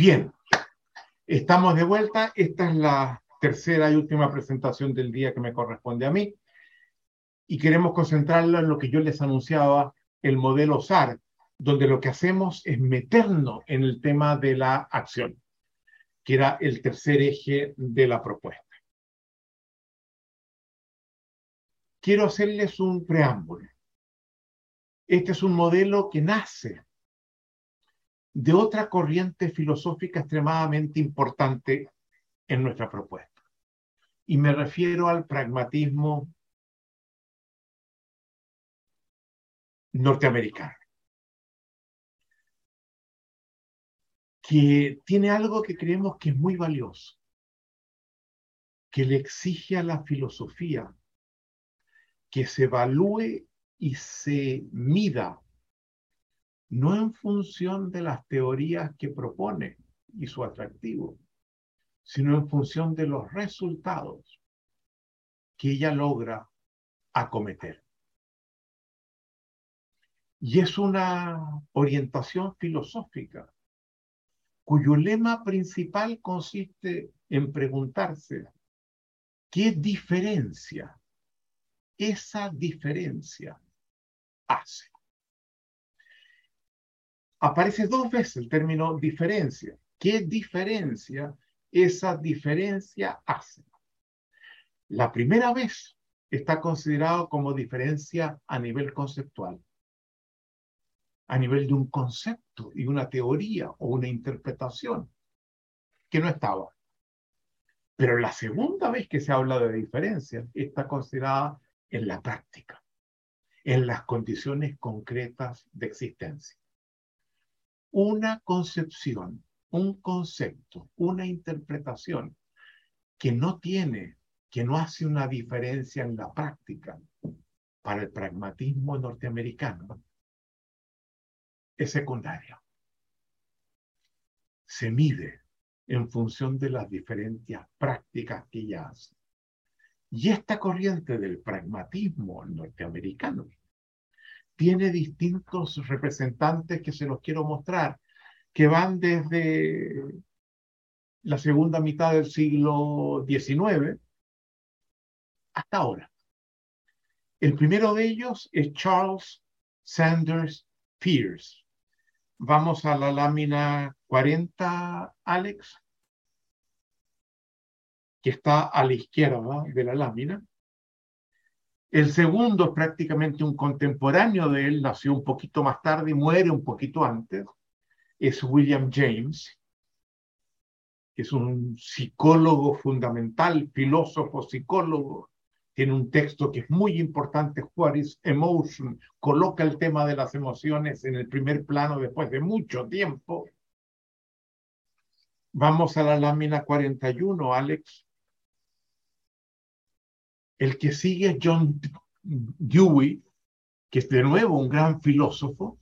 Bien, estamos de vuelta. Esta es la tercera y última presentación del día que me corresponde a mí. Y queremos concentrarla en lo que yo les anunciaba, el modelo SAR, donde lo que hacemos es meternos en el tema de la acción, que era el tercer eje de la propuesta. Quiero hacerles un preámbulo. Este es un modelo que nace de otra corriente filosófica extremadamente importante en nuestra propuesta. Y me refiero al pragmatismo norteamericano, que tiene algo que creemos que es muy valioso, que le exige a la filosofía que se evalúe y se mida no en función de las teorías que propone y su atractivo, sino en función de los resultados que ella logra acometer. Y es una orientación filosófica cuyo lema principal consiste en preguntarse qué diferencia esa diferencia hace aparece dos veces el término diferencia. ¿Qué diferencia esa diferencia hace? La primera vez está considerado como diferencia a nivel conceptual, a nivel de un concepto y una teoría o una interpretación que no estaba. Pero la segunda vez que se habla de diferencia está considerada en la práctica, en las condiciones concretas de existencia una concepción, un concepto, una interpretación que no tiene, que no hace una diferencia en la práctica para el pragmatismo norteamericano, es secundaria. Se mide en función de las diferentes prácticas que ella hace. Y esta corriente del pragmatismo norteamericano tiene distintos representantes que se los quiero mostrar, que van desde la segunda mitad del siglo XIX hasta ahora. El primero de ellos es Charles Sanders Peirce. Vamos a la lámina 40, Alex, que está a la izquierda de la lámina. El segundo es prácticamente un contemporáneo de él, nació un poquito más tarde y muere un poquito antes, es William James, que es un psicólogo fundamental, filósofo, psicólogo, tiene un texto que es muy importante, is Emotion, coloca el tema de las emociones en el primer plano después de mucho tiempo. Vamos a la lámina 41, Alex. El que sigue es John Dewey, que es de nuevo un gran filósofo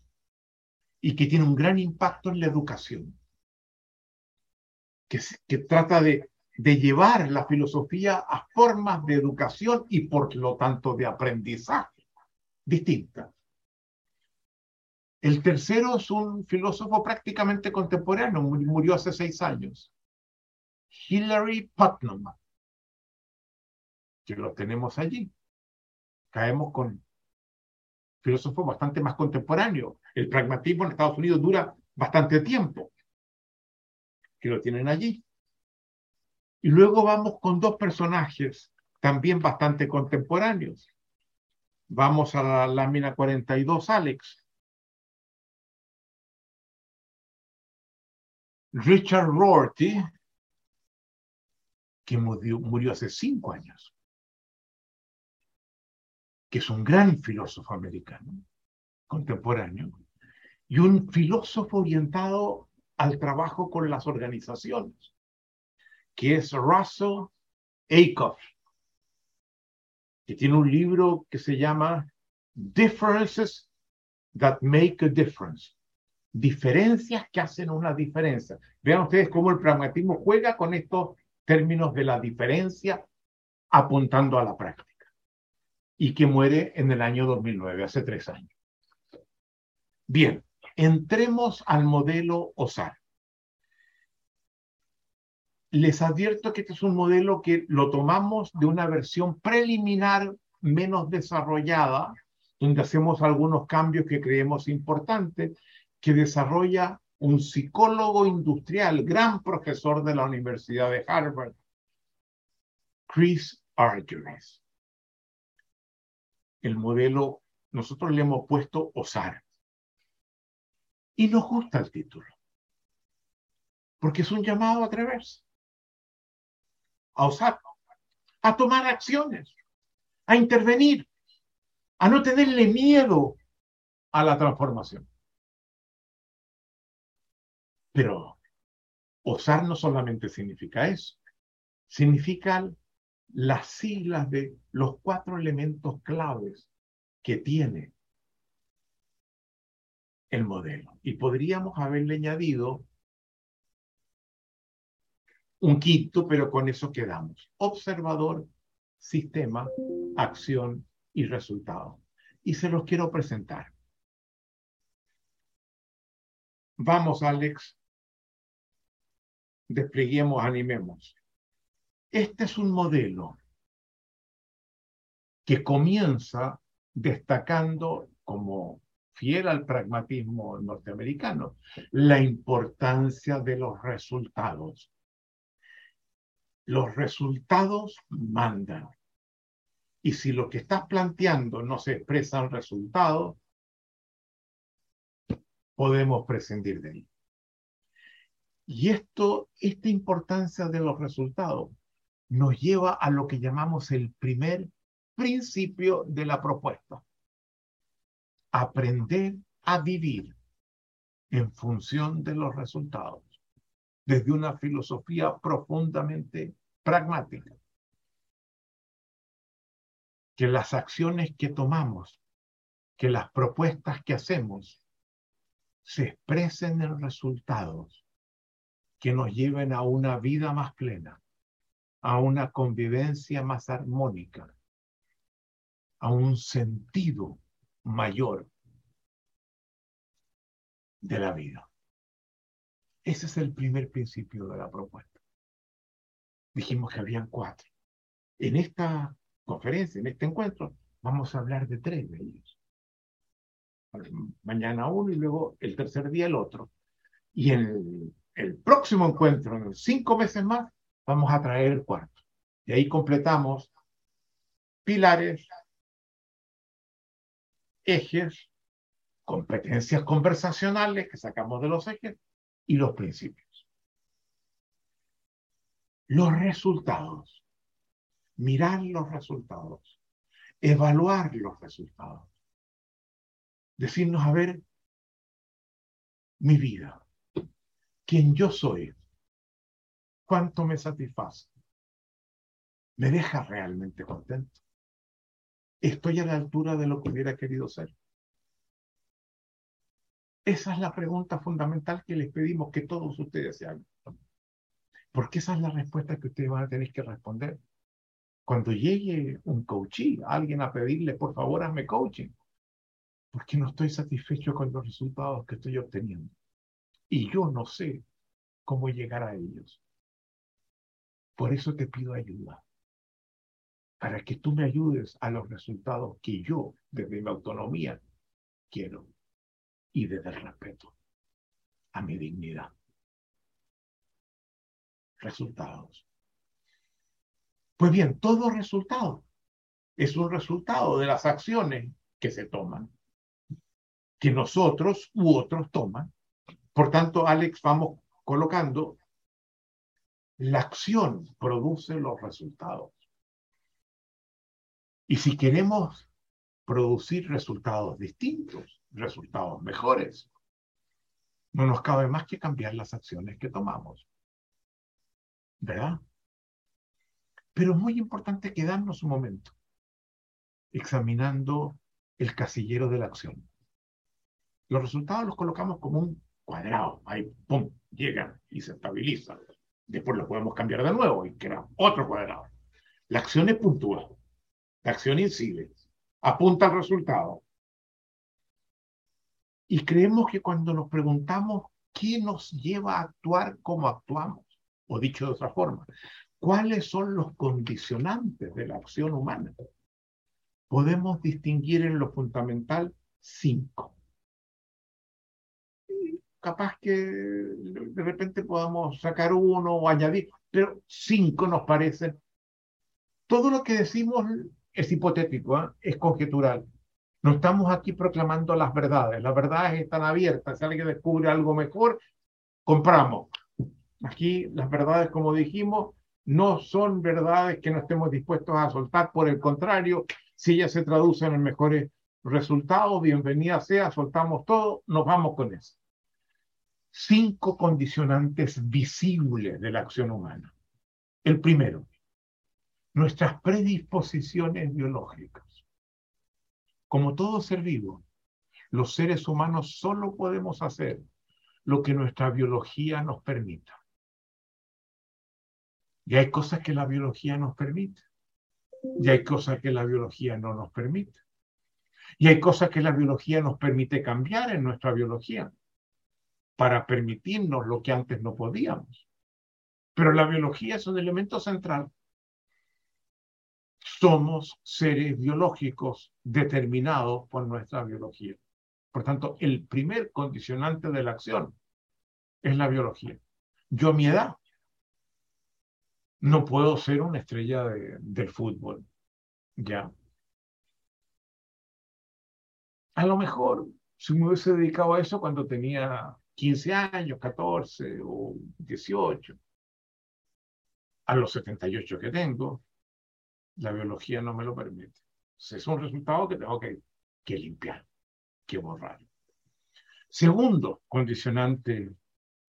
y que tiene un gran impacto en la educación, que, trata de, de llevar la filosofía a formas de educación y por lo tanto de aprendizaje distintas. El tercero es un filósofo prácticamente contemporáneo, murió hace seis años. Hilary Putnam, que lo tenemos allí. Caemos con filósofos bastante más contemporáneos. El pragmatismo en Estados Unidos dura bastante tiempo, que lo tienen allí. Y luego vamos con dos personajes también bastante contemporáneos. Vamos a la lámina 42, Alex. Richard Rorty, que murió, murió hace cinco años que es un gran filósofo americano contemporáneo, y un filósofo orientado al trabajo con las organizaciones, que es Russell Acuff, que tiene un libro que se llama Differences That Make a Difference. Diferencias que hacen una diferencia. Vean ustedes cómo el pragmatismo juega con estos términos de la diferencia apuntando a la práctica y que muere en el año 2009, hace tres años. Bien, entremos al modelo OSAR. les advierto que este es un modelo que lo tomamos de una versión preliminar menos desarrollada, donde hacemos algunos cambios que creemos importantes, que desarrolla un psicólogo industrial, gran profesor de la Universidad de Harvard, Chris Argyris. El modelo, nosotros le hemos puesto OSAR. Y nos gusta el título, porque es un llamado a atreverse, a osar, a tomar acciones, a intervenir, a no tenerle miedo a la transformación. Pero osar no solamente significa eso, significa las siglas de los cuatro elementos claves que tiene el modelo. Y podríamos haberle añadido un quinto, pero con eso quedamos. Observador, sistema, acción y resultado. Y se los quiero presentar. Vamos, Alex, despleguemos, animemos. Este es un modelo que comienza destacando como fiel al pragmatismo norteamericano, la importancia de los resultados. Los resultados mandan. Y si lo que estás planteando no se expresa en resultados, podemos prescindir de él. Y esto, esta importancia de los resultados nos lleva a lo que llamamos el primer principio de la propuesta. Aprender a vivir en función de los resultados, desde una filosofía profundamente pragmática. Que las acciones que tomamos, que las propuestas que hacemos, se expresen en resultados que nos lleven a una vida más plena, a una convivencia más armónica, a un sentido mayor de la vida. Ese es el primer principio de la propuesta. Dijimos que habían cuatro. En esta conferencia, en este encuentro, vamos a hablar de tres de ellos. Mañana uno y luego el tercer día el otro. Y en el próximo encuentro, en cinco meses más, vamos a traer el cuarto. Y ahí completamos pilares, ejes, competencias conversacionales que sacamos de los ejes y los principios. Los resultados. Mirar los resultados. Evaluar los resultados. Decirnos, a ver, mi vida, quién yo soy, cuánto me satisface, me deja realmente contento. ¿Estoy a la altura de lo que hubiera querido ser? Esa es la pregunta fundamental que les pedimos que todos ustedes se hagan. Porque esa es la respuesta que ustedes van a tener que responder. Cuando llegue un coachee, alguien a pedirle, por favor, hazme coaching, porque no estoy satisfecho con los resultados que estoy obteniendo. Y yo no sé cómo llegar a ellos. Por eso te pido ayuda para que tú me ayudes a los resultados que yo, desde mi autonomía, quiero y desde el respeto a mi dignidad. Resultados. Pues bien, todo resultado es un resultado de las acciones que se toman, que nosotros u otros toman. Por tanto, Alex, vamos colocando, la acción produce los resultados. Y si queremos producir resultados distintos, resultados mejores, no nos cabe más que cambiar las acciones que tomamos. ¿Verdad? Pero es muy importante quedarnos un momento examinando el casillero de la acción. Los resultados los colocamos como un cuadrado, ahí, pum, llegan y se estabilizan. Después lo podemos cambiar de nuevo y crea otro cuadrado. La acción es puntual. La acción incide, apunta al resultado. Y creemos que cuando nos preguntamos qué nos lleva a actuar como actuamos, O dicho de otra forma, ¿cuáles son los condicionantes de la acción humana? Podemos distinguir en lo fundamental cinco. Capaz que de repente podamos sacar uno o añadir, pero cinco nos parecen. Todo lo que decimos es hipotético, ¿eh? es conjetural. No estamos aquí proclamando las verdades. Las verdades están abiertas. Si alguien descubre algo mejor, compramos. Aquí las verdades, como dijimos, no son verdades que no estemos dispuestos a soltar. Por el contrario, si ellas se traducen en mejores resultados, bienvenida sea, soltamos todo, nos vamos con eso. Cinco condicionantes visibles de la acción humana. El primero, nuestras predisposiciones biológicas. Como todo ser vivo, los seres humanos solo podemos hacer lo que nuestra biología nos permita. Y hay cosas que la biología nos permite. Y hay cosas que la biología no nos permite. Y hay cosas que la biología nos permite cambiar en nuestra biología para permitirnos lo que antes no podíamos. Pero la biología es un elemento central somos seres biológicos determinados por nuestra biología. Por tanto, el primer condicionante de la acción es la biología. Yo a mi edad no puedo ser una estrella del fútbol. Ya. A lo mejor, si me hubiese dedicado a eso cuando tenía 15 años, 14 o 18, a los 78 que tengo, la biología no me lo permite. es un resultado que tengo que, que limpiar, que borrar. Segundo condicionante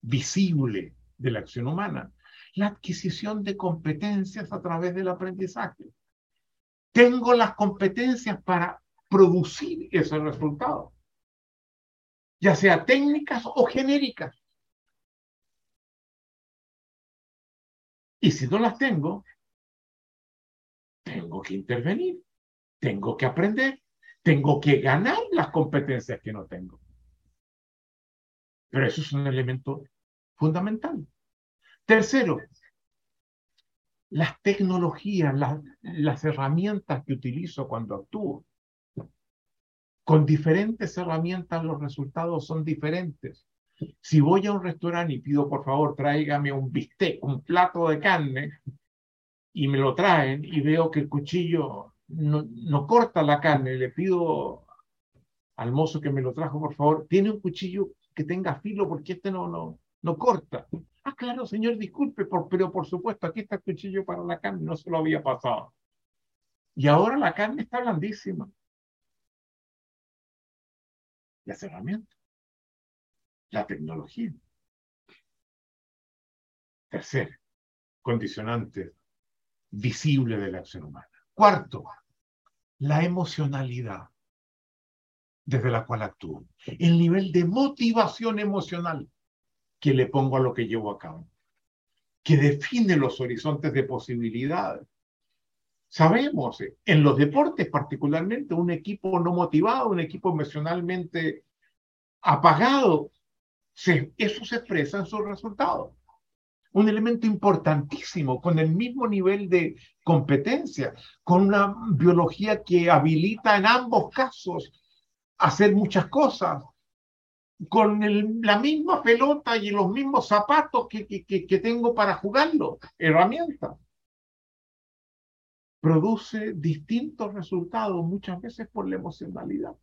visible de la acción humana, la adquisición de competencias a través del aprendizaje. Tengo las competencias para producir ese resultado, ya sea técnicas o genéricas. Y si no las tengo, tengo que intervenir, tengo que aprender, tengo que ganar las competencias que no tengo. Pero eso es un elemento fundamental. Tercero, las tecnologías, las, las herramientas que utilizo cuando actúo. Con diferentes herramientas los resultados son diferentes. Si voy a un restaurante y pido, por favor, tráigame un bistec, un plato de carne, y me lo traen y veo que el cuchillo no, corta la carne, le pido al mozo que me lo trajo, por favor, tiene un cuchillo que tenga filo porque este no, no, no corta. Ah, claro, señor, disculpe, por, pero por supuesto, aquí está el cuchillo para la carne, no se lo había pasado. Y ahora la carne está blandísima. Las herramientas, la tecnología. Tercer condicionante visible de la acción humana. Cuarto, la emocionalidad desde la cual actúo. El nivel de motivación emocional que le pongo a lo que llevo a cabo, que define los horizontes de posibilidades. Sabemos, eh, en los deportes particularmente, un equipo no motivado, un equipo emocionalmente apagado, eso se expresa en sus resultados un elemento importantísimo, con el mismo nivel de competencia, con una biología que habilita en ambos casos hacer muchas cosas, con la misma pelota y los mismos zapatos que, que tengo para jugarlo, herramientas. Produce distintos resultados muchas veces por la emocionalidad.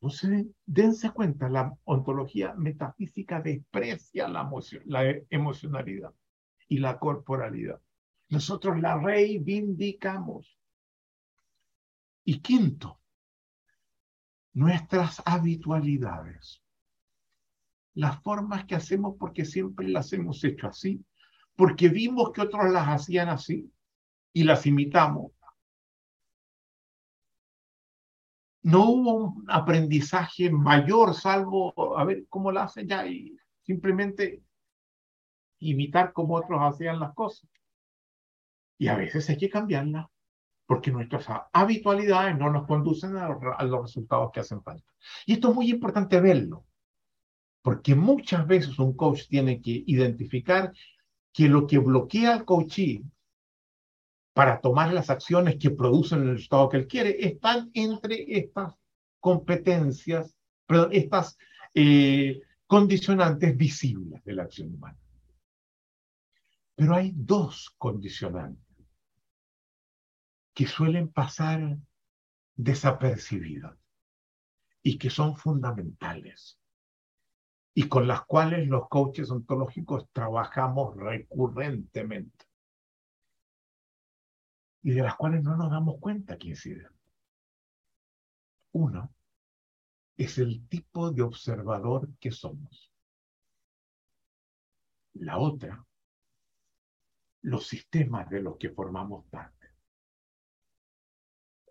Entonces, dense cuenta, la ontología metafísica desprecia la, la emocionalidad y la corporalidad. Nosotros la reivindicamos. Y quinto, nuestras habitualidades. Las formas que hacemos porque siempre las hemos hecho así, porque vimos que otros las hacían así y las imitamos no hubo un aprendizaje mayor, salvo a ver cómo lo hacen ya y simplemente imitar como otros hacían las cosas. Y a veces hay que cambiarlas, porque nuestras habitualidades no nos conducen a los, resultados que hacen falta. Y esto es muy importante verlo, Porque muchas veces un coach tiene que identificar que lo que bloquea al coachee para tomar las acciones que producen el resultado que él quiere están entre estas competencias, perdón, estas eh, condicionantes visibles de la acción humana. Pero hay dos condicionantes que suelen pasar desapercibidas y que son fundamentales y con las cuales los coaches ontológicos trabajamos recurrentemente y de las cuales no nos damos cuenta que inciden. Uno es el tipo de observador que somos. La otra, los sistemas de los que formamos parte.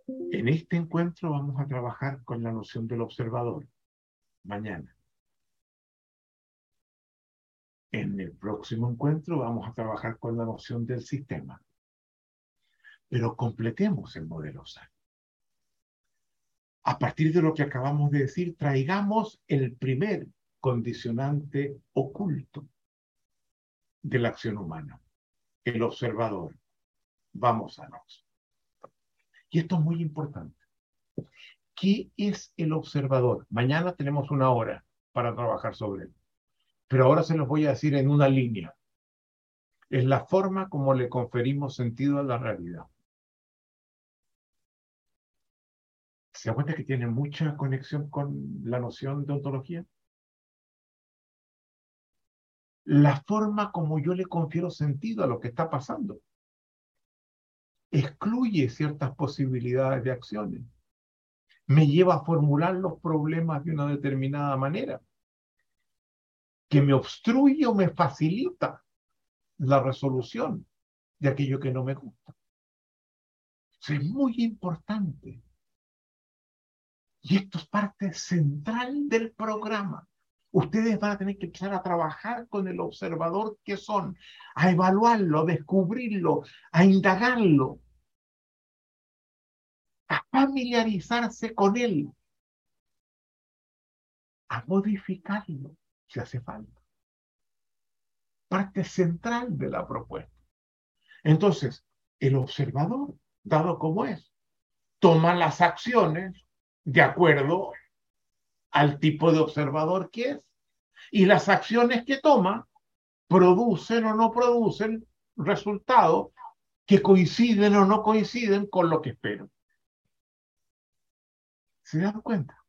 En este encuentro vamos a trabajar con la noción del observador. Mañana. En el próximo encuentro vamos a trabajar con la noción del sistema. Pero completemos el modelo SAN. A partir de lo que acabamos de decir, traigamos el primer condicionante oculto de la acción humana, el observador. Vamos a nos. Y esto es muy importante. ¿Qué es el observador? Mañana tenemos una hora para trabajar sobre él pero ahora se los voy a decir en una línea. Es la forma como le conferimos sentido a la realidad. ¿Se da cuenta que tiene mucha conexión con la noción de ontología? La forma como yo le confiero sentido a lo que está pasando excluye ciertas posibilidades de acciones. Me lleva a formular los problemas de una determinada manera que me obstruye o me facilita la resolución de aquello que no me gusta. es muy importante. Y esto es parte central del programa. Ustedes van a tener que empezar a trabajar con el observador que son, a evaluarlo, a descubrirlo, a indagarlo, a familiarizarse con él, a modificarlo si hace falta. Parte central de la propuesta. Entonces, el observador, dado como es, toma las acciones de acuerdo al tipo de observador que es. Y las acciones que toma producen o no producen resultados que coinciden o no coinciden con lo que espero. ¿Se dan cuenta?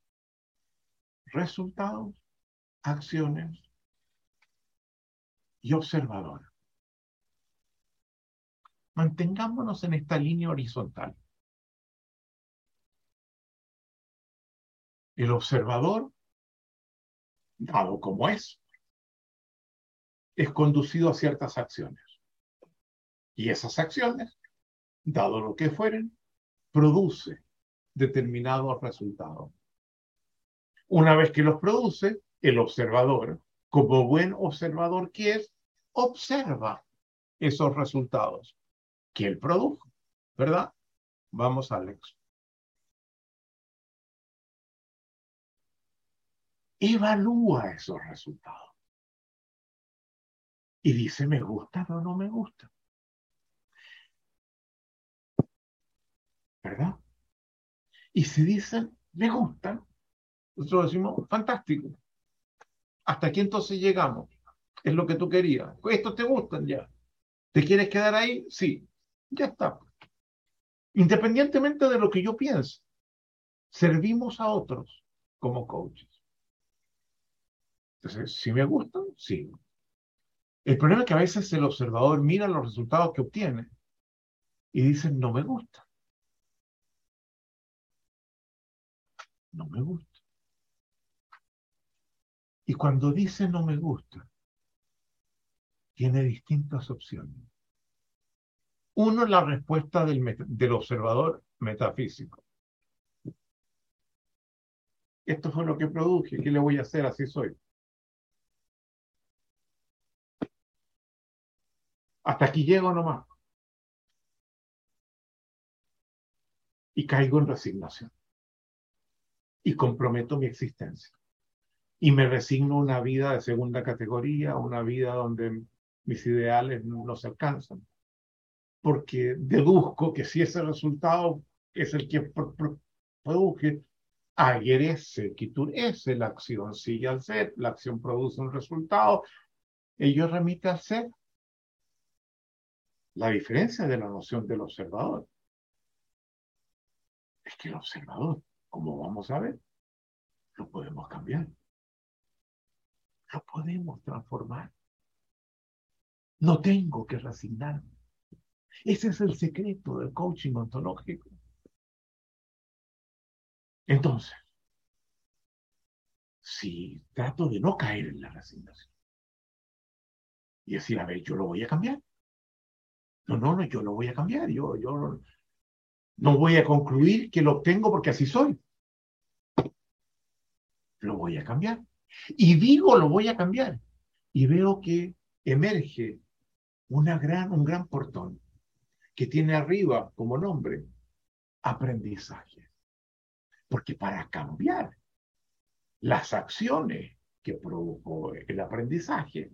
Resultados acciones y observador. Mantengámonos en esta línea horizontal. El observador, dado como es, es conducido a ciertas acciones. Y esas acciones, dado lo que fueren, produce determinados resultados. Una vez que los produce, el observador, como buen observador que es, observa esos resultados que él produjo, ¿verdad? Vamos, Alex. Evalúa esos resultados. Y dice, ¿me gusta o no me gusta? ¿Verdad? Y si dicen, me gustan, nosotros decimos, fantástico. ¿Hasta aquí entonces llegamos? Es lo que tú querías. ¿Estos te gustan ya? ¿Te quieres quedar ahí? Sí. Ya está. Independientemente de lo que yo piense, servimos a otros como coaches. Entonces, si me gustan, sí. El problema es que a veces el observador mira los resultados que obtiene y dice, no me gusta. No me gusta. Y cuando dice no me gusta, tiene distintas opciones. Uno, la respuesta del, del observador metafísico. Esto fue lo que produje, ¿qué le voy a hacer? Así soy. Hasta aquí llego nomás. Y caigo en resignación. Y comprometo mi existencia y me resigno a una vida de segunda categoría, una vida donde mis ideales no se alcanzan. Porque deduzco que si ese resultado es el que produce, tú ese, la acción sigue al ser, la acción produce un resultado, ello remite al ser. La diferencia de la noción del observador es que el observador, como vamos a ver, lo podemos cambiar. Lo podemos transformar. No tengo que resignarme. Ese es el secreto del coaching ontológico. Entonces, si trato de no caer en la resignación y decir, a ver, yo lo voy a cambiar. No, no, no, yo lo voy a cambiar. Yo, yo no voy a concluir que lo obtengo porque así soy. Lo voy a cambiar. Y digo, lo voy a cambiar. Y veo que emerge gran, un gran portón que tiene arriba como nombre aprendizaje. Porque para cambiar las acciones que produjo el aprendizaje,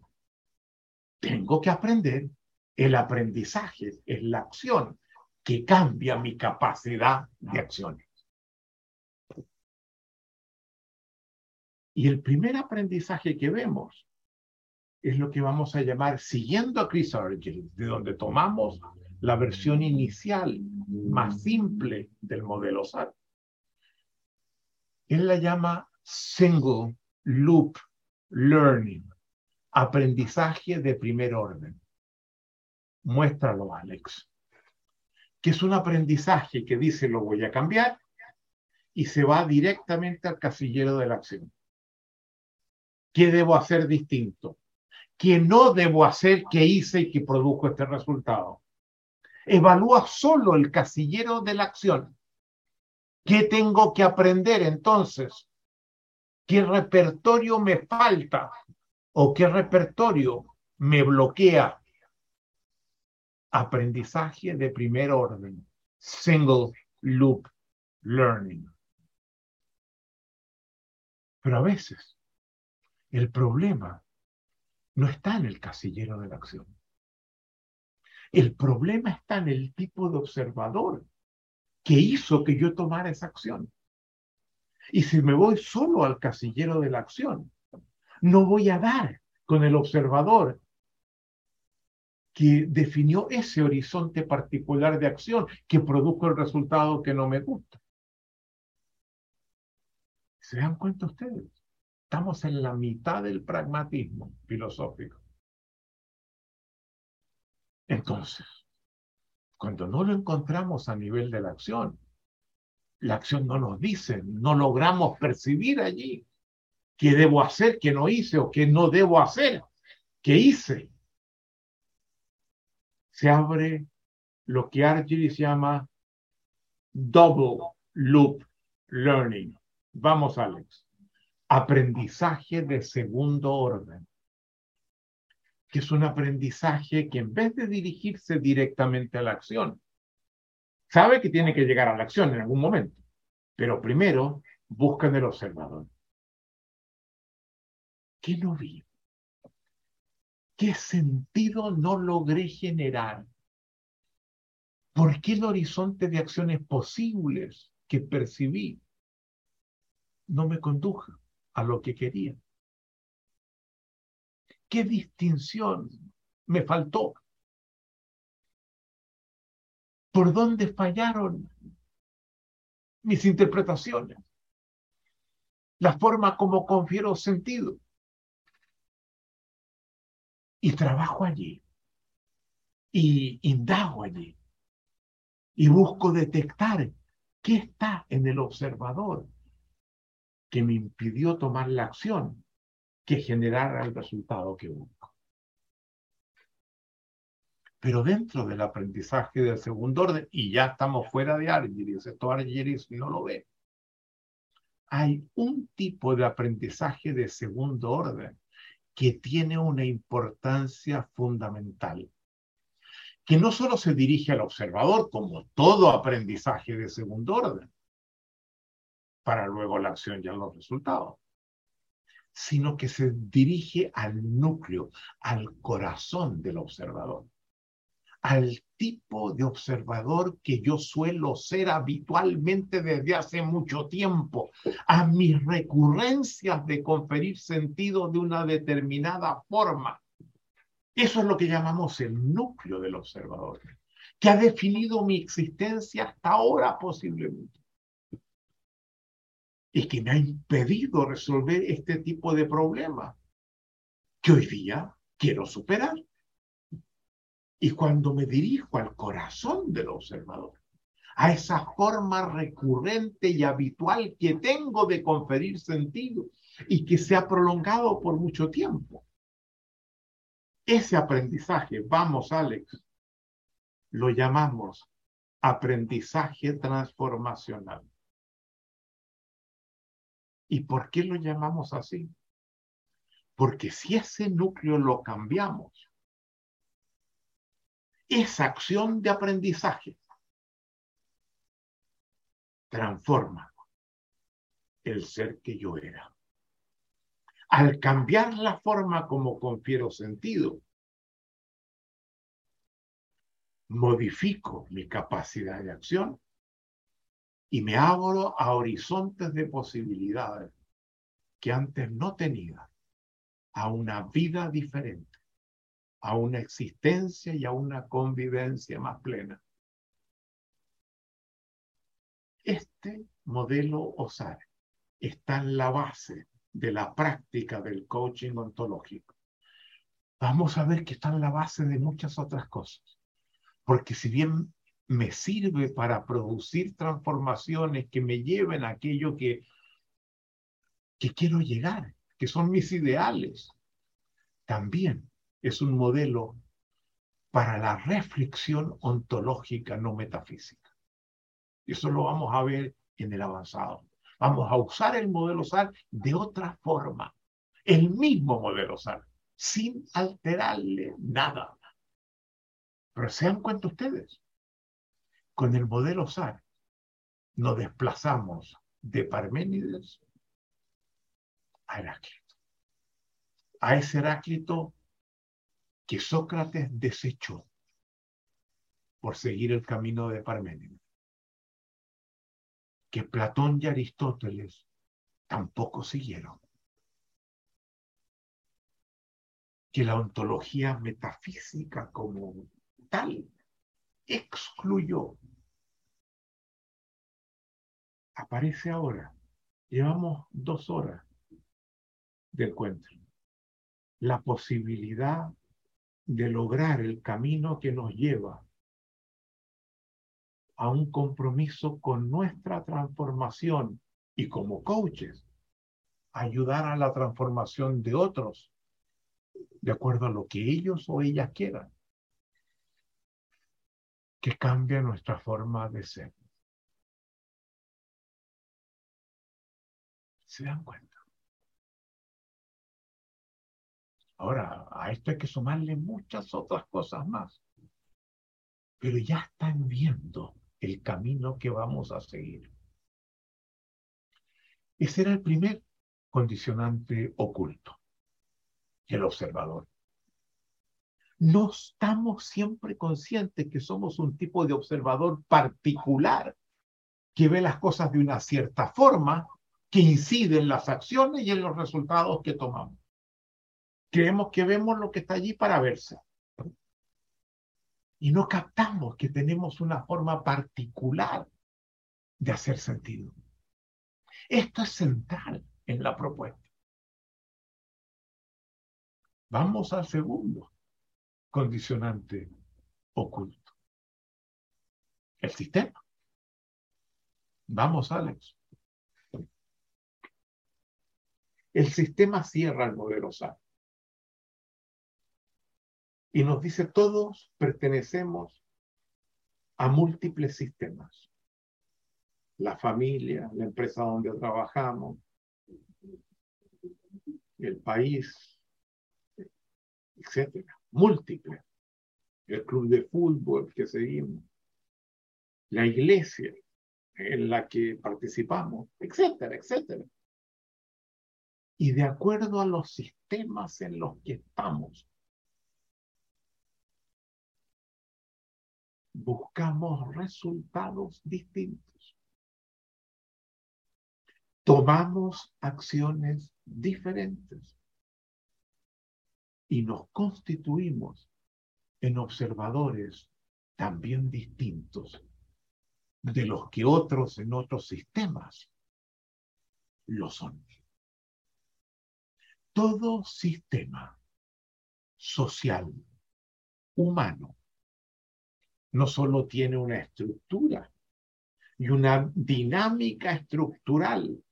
tengo que aprender. El aprendizaje es la acción que cambia mi capacidad de acciones. Y el primer aprendizaje que vemos es lo que vamos a llamar, siguiendo a Chris Argyll, de donde tomamos la versión inicial más simple del modelo SAT. Él la llama Single Loop Learning, aprendizaje de primer orden. Muéstralo, Alex. Que es un aprendizaje que dice lo voy a cambiar y se va directamente al casillero de la acción. ¿Qué debo hacer distinto? ¿Qué no debo hacer que hice y que produjo este resultado? Evalúa solo el casillero de la acción. ¿Qué tengo que aprender entonces? ¿Qué repertorio me falta? ¿O qué repertorio me bloquea? Aprendizaje de primer orden. Single loop learning. Pero a veces el problema no está en el casillero de la acción. El problema está en el tipo de observador que hizo que yo tomara esa acción. Y si me voy solo al casillero de la acción, no voy a dar con el observador que definió ese horizonte particular de acción que produjo el resultado que no me gusta. ¿Se dan cuenta ustedes? Estamos en la mitad del pragmatismo filosófico. Entonces, cuando no lo encontramos a nivel de la acción, la acción no nos dice, no logramos percibir allí qué debo hacer, qué no hice o qué no debo hacer, qué hice. Se abre lo que Argyris llama double loop learning. Vamos, Alex aprendizaje de segundo orden, que es un aprendizaje que en vez de dirigirse directamente a la acción, sabe que tiene que llegar a la acción en algún momento, pero primero busca en el observador. ¿Qué no vi? ¿Qué sentido no logré generar? ¿Por qué el horizonte de acciones posibles que percibí no me condujo? Lo que quería. ¿Qué distinción me faltó? ¿Por dónde fallaron mis interpretaciones? La forma como confiero sentido. Y trabajo allí. Y indago allí. Y busco detectar qué está en el observador que me impidió tomar la acción que generara el resultado que busco. Pero dentro del aprendizaje del segundo orden, y ya estamos fuera de Argyris, esto Argyris no lo ve, hay un tipo de aprendizaje de segundo orden que tiene una importancia fundamental, que no solo se dirige al observador como todo aprendizaje de segundo orden, para luego la acción y los resultados. sino que se dirige al núcleo, al corazón del observador, al tipo de observador que yo suelo ser habitualmente desde hace mucho tiempo, a mis recurrencias de conferir sentido de una determinada forma. Eso es lo que llamamos el núcleo del observador, que ha definido mi existencia hasta ahora posiblemente y que me ha impedido resolver este tipo de problemas que hoy día quiero superar. Y cuando me dirijo al corazón del observador, a esa forma recurrente y habitual que tengo de conferir sentido y que se ha prolongado por mucho tiempo, ese aprendizaje, vamos Alex, lo llamamos aprendizaje transformacional. ¿Y por qué lo llamamos así? Porque si ese núcleo lo cambiamos, esa acción de aprendizaje transforma el ser que yo era. Al cambiar la forma como confiero sentido, modifico mi capacidad de acción y me abro a horizontes de posibilidades que antes no tenía, a una vida diferente, a una existencia y a una convivencia más plena. Este modelo OSAR está en la base de la práctica del coaching ontológico. Vamos a ver que está en la base de muchas otras cosas. Porque si bien me sirve para producir transformaciones que me lleven a aquello que, que quiero llegar, que son mis ideales. También es un modelo para la reflexión ontológica no metafísica. Eso lo vamos a ver en el avanzado. Vamos a usar el modelo SAR de otra forma, el mismo modelo SAR, sin alterarle nada. Pero se dan cuenta ustedes, con el modelo SAR nos desplazamos de Parménides a Heráclito. A ese Heráclito que Sócrates desechó por seguir el camino de Parménides. Que Platón y Aristóteles tampoco siguieron. Que la ontología metafísica como tal excluyó aparece ahora. Llevamos dos horas de encuentro. La posibilidad de lograr el camino que nos lleva a un compromiso con nuestra transformación y como coaches, ayudar a la transformación de otros de acuerdo a lo que ellos o ellas quieran, que cambie nuestra forma de ser. ¿Se dan cuenta? Ahora, a esto hay que sumarle muchas otras cosas más. Pero ya están viendo el camino que vamos a seguir. Ese era el primer condicionante oculto, el observador. No estamos siempre conscientes que somos un tipo de observador particular que ve las cosas de una cierta forma que incide en las acciones y en los resultados que tomamos. Creemos que vemos lo que está allí para verse. Y no captamos que tenemos una forma particular de hacer sentido. Esto es central en la propuesta. Vamos al segundo condicionante oculto. El sistema. Vamos, Alex. El sistema cierra el modelo. Y nos dice, todos pertenecemos a múltiples sistemas. La familia, la empresa donde trabajamos, el país, etcétera. Múltiples. El club de fútbol que seguimos, la iglesia en la que participamos, etcétera, etcétera. Y de acuerdo a los sistemas en los que estamos, buscamos resultados distintos. Tomamos acciones diferentes y nos constituimos en observadores también distintos de los que otros en otros sistemas lo son. Todo sistema social, humano, no solo tiene una estructura y una dinámica estructural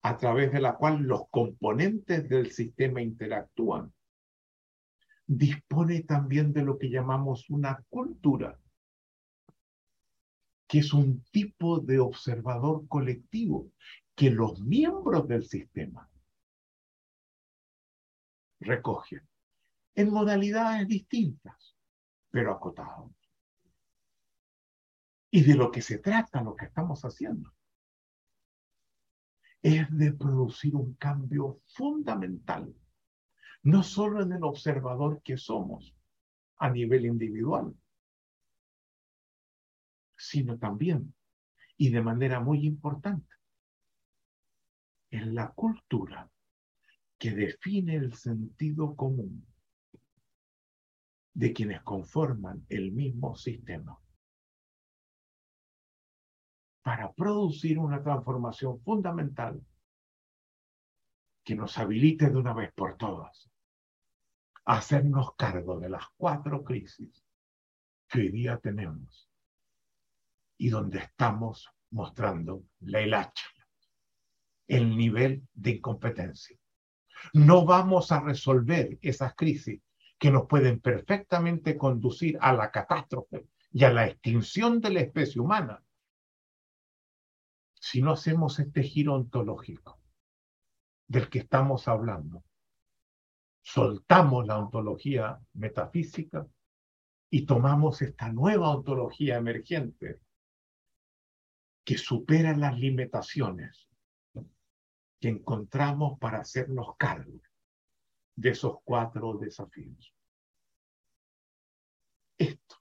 a través de la cual los componentes del sistema interactúan, dispone también de lo que llamamos una cultura, que es un tipo de observador colectivo que los miembros del sistema recogen en modalidades distintas, pero acotados. Y de lo que se trata, lo que estamos haciendo, es de producir un cambio fundamental no solo en el observador que somos a nivel individual, sino también, y de manera muy importante, en la cultura que define el sentido común de quienes conforman el mismo sistema. Para producir una transformación fundamental que nos habilite de una vez por todas hacernos cargo de las cuatro crisis que hoy día tenemos y donde estamos mostrando la hacha, el nivel de incompetencia. No vamos a resolver esas crisis que nos pueden perfectamente conducir a la catástrofe y a la extinción de la especie humana si no hacemos este giro ontológico del que estamos hablando soltamos la ontología metafísica y tomamos esta nueva ontología emergente que supera las limitaciones que encontramos para hacernos cargo de esos cuatro desafíos. Esto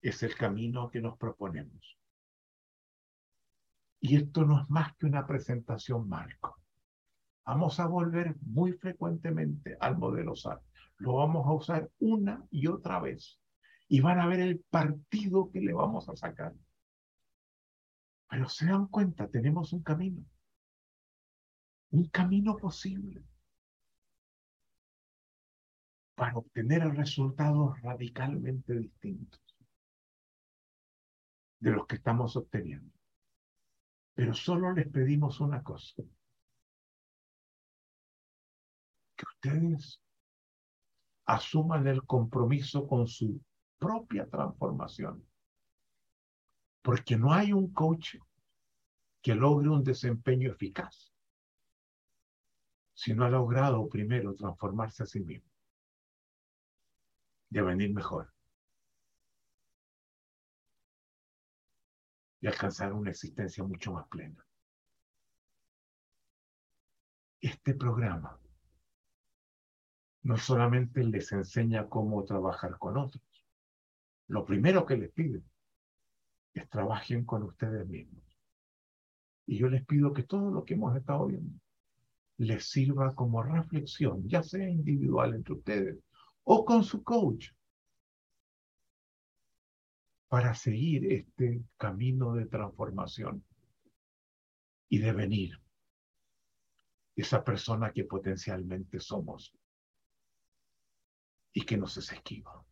es el camino que nos proponemos. Y esto no es más que una presentación marco. Vamos a volver muy frecuentemente al modelo SAR. Lo vamos a usar una y otra vez. Y van a ver el partido que le vamos a sacar. Pero se dan cuenta, tenemos un camino. Un camino posible para obtener resultados radicalmente distintos de los que estamos obteniendo. Pero solo les pedimos una cosa que ustedes asuman el compromiso con su propia transformación. Porque no hay un coach que logre un desempeño eficaz si no ha logrado primero transformarse a sí mismo, venir mejor y alcanzar una existencia mucho más plena. Este programa no solamente les enseña cómo trabajar con otros. Lo primero que les pide es trabajen con ustedes mismos. Y yo les pido que todo lo que hemos estado viendo les sirva como reflexión, ya sea individual entre ustedes o con su coach, para seguir este camino de transformación y devenir esa persona que potencialmente somos y que no se esquiva.